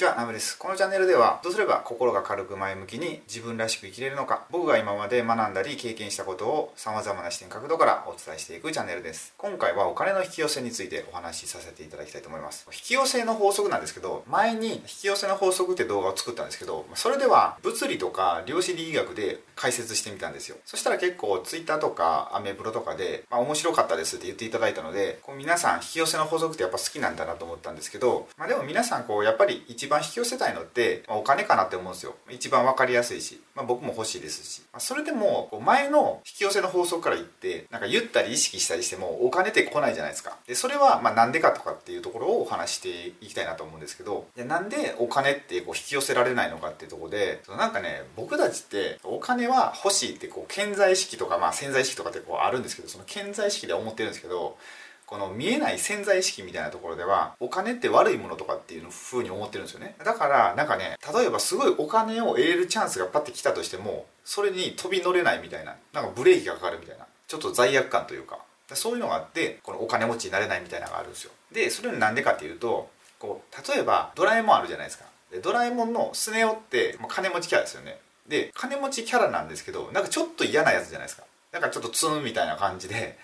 ちは、ナムです。このチャンネルでは、どうすれば心が軽く前向きに自分らしく生きれるのか、僕が今まで学んだり経験したことを様々な視点角度からお伝えしていくチャンネルです。今回はお金の引き寄せについてお話しさせていただきたいと思います。引き寄せの法則なんですけど、前に引き寄せの法則って動画を作ったんですけど、それでは物理とか量子力学で解説してみたんですよ。そしたら結構 Twitter とかアメブロとかで、まあ、面白かったですって言っていただいたので、こう皆さん引き寄せの法則ってやっぱ好きなんだなと思ったんですけど、まあ、でも皆さんこうやっぱり一番引き寄せたいのって、まあ、お金かなって思うんですよ。一番分かりやすいし、まあ、僕も欲しいですし、まあ、それでも前の引き寄せの法則から言ってなんか言ったり意識したりしてもお金って来ないじゃないですか。でそれはまあなんでかとかっていうところをお話していきたいなと思うんですけど。でなんでお金ってこう引き寄せられないのかっていうところでなんかね僕たちってお金は欲しいってこう潜在意識とか、まあ、潜在意識とかってこうあるんですけどその潜在意識で思ってるんですけどこの見えない潜在意識みたいなところではお金って悪いものとかっていう風に思ってるんですよね。だからなんかね例えばすごいお金を得れるチャンスがパッて来たとしてもそれに飛び乗れないみたいななんかブレーキがかかるみたいなちょっと罪悪感というか。そういうのがあってこのお金持ちになれないみたいなのがあるんですよ。でそれなんでかっていうとこう例えばドラえもんあるじゃないですか。でドラえもんのスネ夫って金持ちキャラですよね。で金持ちキャラなんですけどなんかちょっと嫌なやつじゃないですか。なんかちょっとツンみたいな感じで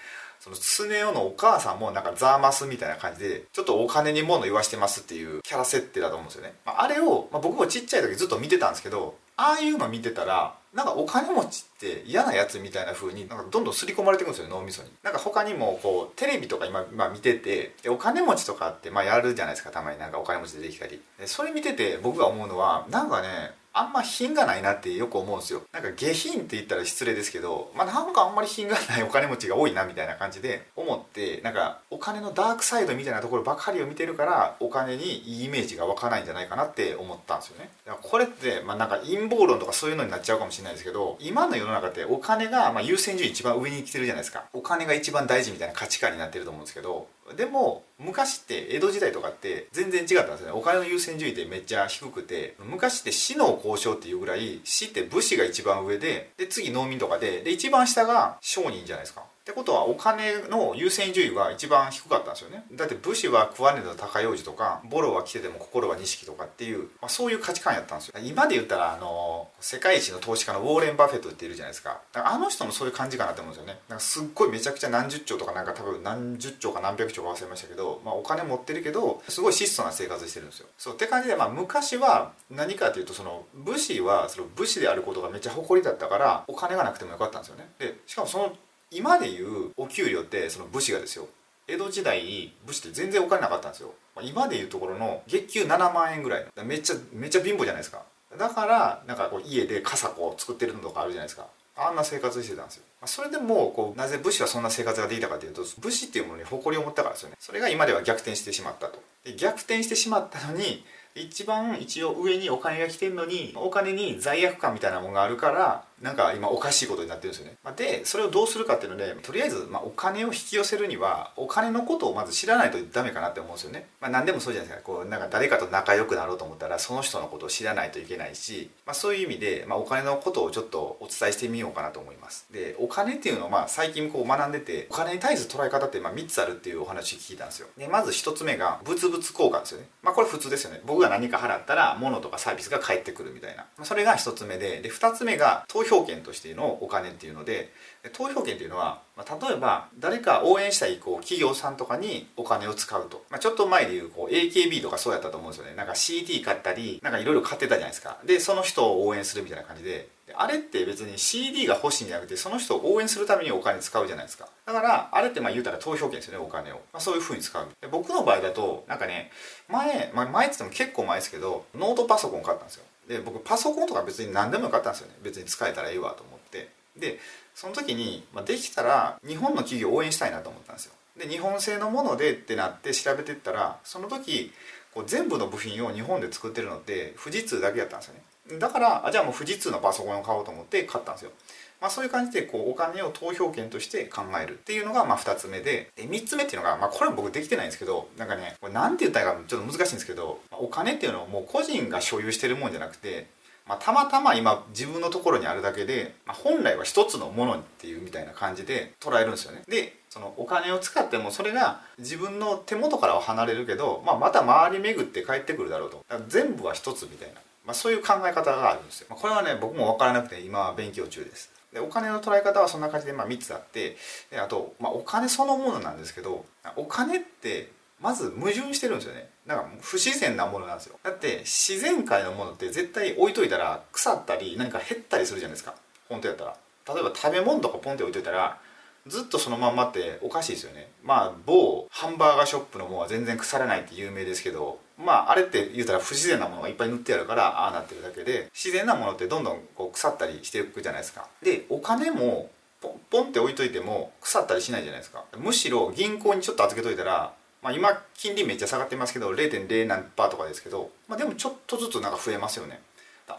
そのスネ夫のお母さんもなんかザーマスみたいな感じでちょっとお金に物言わしてますっていうキャラ設定だと思うんですよね、まあ、あれを、まあ、僕もちっちゃい時ずっと見てたんですけどああいうの見てたらなんかお金持ちって嫌なやつみたいな風になんかどんどん刷り込まれていくんですよ脳みそに。なんか他にもこうテレビとか今、ま、見ててでお金持ちとかってまあやるじゃないですかたまに。なんかお金持ち出てきたり。それ見てて僕が思うのはなんかねあんま品がないなってよく思うんですよ。なんか下品って言ったら失礼ですけどまあなんかあんまり品がないお金持ちが多いなみたいな感じで思ってなんかお金のダークサイドみたいなところばかりを見てるからお金にいいイメージが湧かないんじゃないかなって思ったんですよね。だからこれってまあなんか陰謀論とかそういうのになっちゃうかもしれないですけど今の世の中ってお金がま優先順位一番上に来てるじゃないですか。お金が一番大事みたいな価値観になってると思うんですけどでも昔って江戸時代とかって全然違ったんですね。お金の優先順位ってめっちゃ低くて昔って死の交渉っていうぐらい死って武士が一番上でで次農民とかでで一番下が商人じゃないですか。ってことはお金の優先順位が一番低かったんですよね。だって武士は食わねえの高用事とかボロは来てても心は錦とかっていう、まあ、そういう価値観やったんですよ。今で言ったらあの世界一の投資家のウォーレン・バフェットっているじゃないですか。かあの人もそういう感じかなと思うんですよね。なんかすっごいめちゃくちゃ何十兆とかなんか多分何十兆か何百兆か忘れましたけど、まあ、お金持ってるけどすごい質素な生活してるんですよ。そうって感じで、まあ、昔は何かというとその武士はその武士であることがめっちゃ誇りだったからお金がなくてもよかったんですよね。でしかもその今でいうお給料ってその武士がですよ江戸時代武士って全然お金なかったんですよ。今でいうところの月給7万円ぐらい。めっちゃめっちゃ貧乏じゃないですか。だからなんかこう家で傘こう作ってるのとかあるじゃないですか。あんな生活してたんですよ。それでもこうなぜ武士はそんな生活ができたかというと武士っていうものに誇りを持ったからですよね。それが今では逆転してしまったと。で逆転してしまったのに一番一応上にお金が来てるのにお金に罪悪感みたいなものがあるからなんか今おかしいことになってるんですよね。でそれをどうするかっていうのでとりあえずまあお金を引き寄せるにはお金のことをまず知らないとダメかなって思うんですよね、まあ、何でもそうじゃないですか。こうなんか誰かと仲良くなろうと思ったらその人のことを知らないといけないし、まあ、そういう意味で、まあ、お金のことをちょっとお伝えしてみようかなと思います。でお金っていうのはまあ最近こう学んでてお金に対する捉え方ってまあ3つあるっていうお話聞いたんですよ。でまず1つ目が物々交換ですよね。まあこれ普通ですよね。僕が何か払ったら物とかサービスが返ってくるみたいな、まあ、それが1つ目でで2つ目が投票権としてのお金っていうので投票権っていうのは、まあ、例えば誰か応援したいこう企業さんとかにお金を使うと、まあ、ちょっと前でいうこう AKB とかそうやったと思うんですよね。なんか CD 買ったりなんかいろいろ買ってたじゃないですか。でその人を応援するみたいな感じで。あれって別に CD が欲しいんじゃなくてその人を応援するためにお金使うじゃないですか。だからあれってまあ言うたら投票権ですよねお金を、まあ、そういうふうに使う。僕の場合だとなんかね前、まあ、前って言っても結構前ですけどノートパソコン買ったんですよ。で僕パソコンとか別に何でもよかったんですよね。別に使えたらいいわと思って。でその時に、まあ、できたら日本の企業を応援したいなと思ったんですよ。で日本製のものでってなって調べてったらその時こう全部の部品を日本で作ってるのって富士通だけやったんですよね。だからあじゃあもう富士通のパソコンを買おうと思って買ったんですよ。まあ、そういう感じでこうお金を投票権として考えるっていうのがまあ2つ目でで3つ目っていうのが、まあ、これも僕できてないんですけどなんかねこれ何て言ったらいいかちょっと難しいんですけどお金っていうのはもう個人が所有してるもんじゃなくてまあ、たまたま今自分のところにあるだけで、まあ、本来は一つのものっていうみたいな感じで捉えるんですよね。でそのお金を使ってもそれが自分の手元からは離れるけど、まあ、また周り巡って帰ってくるだろうと。全部は一つみたいな、まあ、そういう考え方があるんですよ、まあ、これはね僕も分からなくて今は勉強中です。でお金の捉え方はそんな感じでまあ3つあってであと、まあ、お金そのものなんですけどお金ってまず矛盾してるんですよね。なんか不自然なものなんですよ。だって自然界のものって絶対置いといたら腐ったり何か減ったりするじゃないですか。本当やったら。例えば食べ物とかポンって置いといたらずっとそのまんまっておかしいですよね。まあ某ハンバーガーショップのものは全然腐らないって有名ですけどまああれって言うたら不自然なものがいっぱい塗ってあるからああなってるだけで自然なものってどんどんこう腐ったりしていくじゃないですか。でお金もポンポンって置いといても腐ったりしないじゃないですか。むしろ銀行にちょっと預けといたらまあ、今金利めっちゃ下がってますけど0.0何パーとかですけど、まあ、でもちょっとずつなんか増えますよね。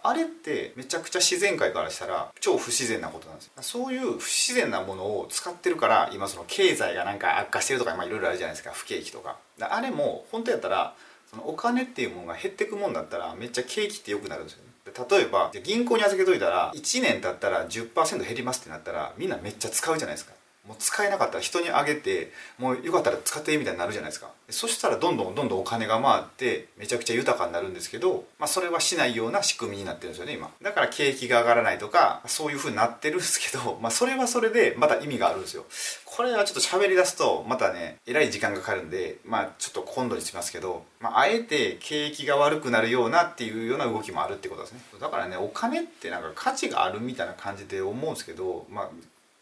あれってめちゃくちゃ自然界からしたら超不自然なことなんですよ。そういう不自然なものを使ってるから今その経済がなんか悪化してるとかいろいろあるじゃないですか。不景気とか。あれも本当やったらそのお金っていうものが減ってくもんだったらめっちゃ景気って良くなるんですよね。例えば銀行に預けといたら1年経ったら10%減りますってなったらみんなめっちゃ使うじゃないですか。もう使えなかったら人にあげてもうよかったら使ってみたいになるじゃないですか。そしたらどんどんどんどんお金が回ってめちゃくちゃ豊かになるんですけど、まあ、それはしないような仕組みになってるんですよね今。だから景気が上がらないとかそういう風になってるんですけど、まあ、それはそれでまた意味があるんですよ。これはちょっと喋り出すとまたねえらい時間がかかるんでまあちょっと今度にしますけど、まあ、あえて景気が悪くなるようなっていうような動きもあるってことですね。だからねお金ってなんか価値があるみたいな感じで思うんですけどまあ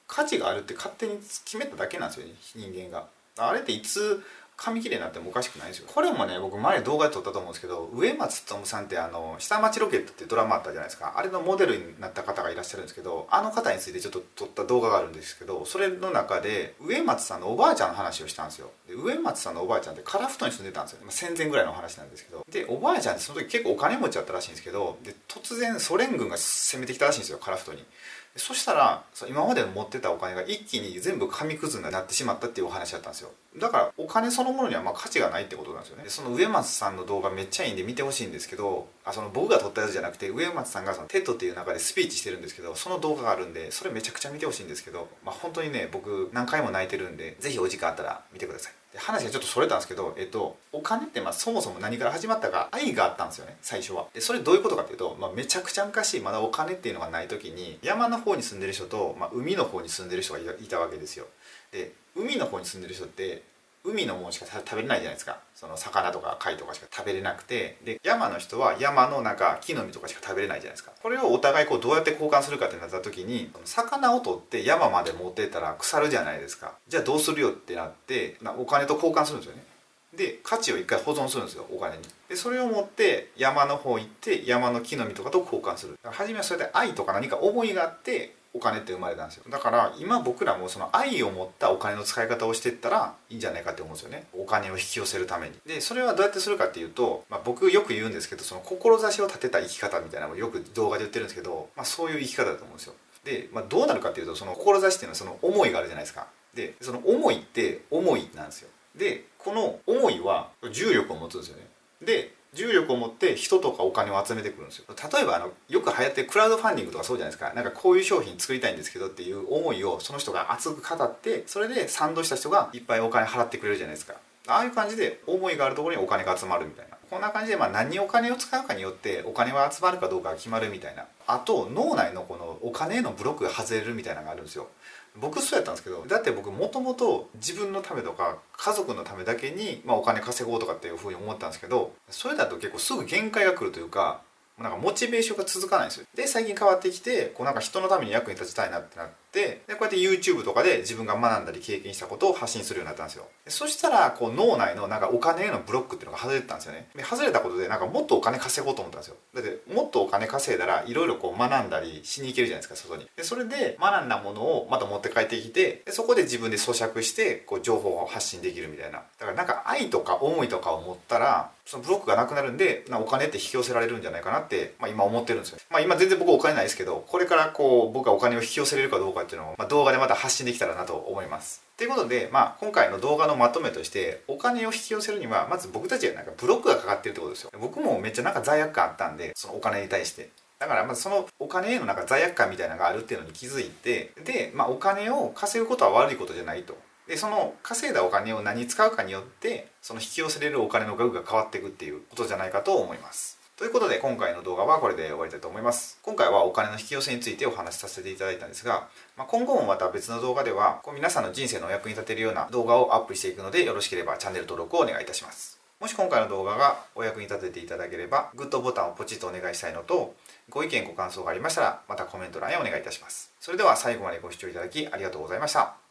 価値があるって勝手に決めただけなんですよね人間が。あれっていつ紙切れになってもおかしくないですよ。これもね僕前動画で撮ったと思うんですけど植松勉さんってあの下町ロケットってドラマあったじゃないですか。あれのモデルになった方がいらっしゃるんですけどあの方についてちょっと撮った動画があるんですけどそれの中で植松さんのおばあちゃんの話をしたんですよ。で植松さんのおばあちゃんって樺太に住んでたんですよ、まあ、戦前ぐらいの話なんですけど。でおばあちゃんってその時結構お金持ちだったらしいんですけどで突然ソ連軍が攻めてきたらしいんですよ樺太に。そしたら今まで持ってたお金が一気に全部紙くずになってしまったっていうお話だったんですよ。だからお金そのものにはま価値がないってことなんですよね。その植松さんの動画めっちゃいいんで見てほしいんですけどあその僕が撮ったやつじゃなくて植松さんがその TED っていう中でスピーチしてるんですけどその動画があるんでそれめちゃくちゃ見てほしいんですけど、まあ、本当にね僕何回も泣いてるんで是非お時間あったら見てください。話がちょっとそれたんですけど、えっと、お金ってまあそもそも何から始まったか愛があったんですよね最初は。でそれどういうことかっていうと、まあ、めちゃくちゃ昔まだお金っていうのがない時に山の方に住んでる人と、まあ、海の方に住んでる人がいたわけですよ。で海の方に住んでる人って海のものしか食べれないじゃないですか。その魚とか貝とかしか食べれなくて。で山の人は山の中木の実とかしか食べれないじゃないですか。これをお互いこうどうやって交換するかってなった時に魚を取って山まで持ってたら腐るじゃないですか。じゃあどうするよってなってお金と交換するんですよね。で価値を一回保存するんですよお金に。でそれを持って山の方行って山の木の実とかと交換する。初めはそれで愛とか何か思いがあってお金って生まれたんですよ。だから今僕らもその愛を持ったお金の使い方をしていったらいいんじゃないかって思うんですよね。お金を引き寄せるために。でそれはどうやってするかっていうと、まあ、僕よく言うんですけどその志を立てた生き方みたいなのをよく動画で言ってるんですけど、まあ、そういう生き方だと思うんですよ。で、まあ、どうなるかっていうとその志っていうのはその思いがあるじゃないですか。でその思いって思いなんですよ。でこの思いは重力を持つんですよね。で重力を持って人とかお金を集めてくるんですよ。例えばあのよく流行ってクラウドファンディングとかそうじゃないですか。なんかこういう商品作りたいんですけどっていう思いをその人が熱く語ってそれで賛同した人がいっぱいお金払ってくれるじゃないですか。ああいう感じで思いがあるところにお金が集まるみたいな。こんな感じでまあ何にお金を使うかによってお金は集まるかどうかが決まるみたいな。あと脳内のこのお金へのブロックが外れるみたいなのがあるんですよ。僕そうやったんですけどだって僕もともと自分のためとか家族のためだけに、まあ、お金稼ごうとかっていうふうに思ったんですけどそれだと結構すぐ限界が来るというかなんかモチベーションが続かないんですよ。で最近変わってきてこうなんか人のために役に立ちたいなってなってでこうやって YouTube とかで自分が学んだり経験したことを発信するようになったんですよ。そしたらこう脳内のなんかお金へのブロックっていうのが外れてたんですよね。で外れたことでなんかもっとお金稼ごうと思ったんですよ。だってもっとお金稼いだらいろいろこう学んだりしに行けるじゃないですか外に。でそれで学んだものをまた持って帰ってきてでそこで自分で咀嚼してこう情報を発信できるみたいな。だからなんか愛とか思いとかを持ったらそのブロックがなくなるんでなお金って引き寄せられるんじゃないかなって、まあ、今思ってるんですよ、まあ、今全然僕お金ないですけどこれからこう僕がお金を引き寄せれるかどうかっていうのを、まあ、動画でまた発信できたらなと思います。ということで、まあ、今回の動画のまとめとしてお金を引き寄せるにはまず僕たちがなんかブロックがかかってるってことですよ。僕もめっちゃなんか罪悪感あったんでそのお金に対して。だからまずそのお金へのなんか罪悪感みたいなのがあるっていうのに気づいてで、まあ、お金を稼ぐことは悪いことじゃないと。でその稼いだお金を何に使うかによってその引き寄せれるお金の額が変わっていくっていうことじゃないかと思います。ということで今回の動画はこれで終わりたいと思います。今回はお金の引き寄せについてお話しさせていただいたんですが、まあ、今後もまた別の動画ではこう皆さんの人生のお役に立てるような動画をアップしていくのでよろしければチャンネル登録をお願いいたします。もし今回の動画がお役に立てていただければグッドボタンをポチッとお願いしたいのとご意見ご感想がありましたらまたコメント欄へお願いいたします。それでは最後までご視聴いただきありがとうございました。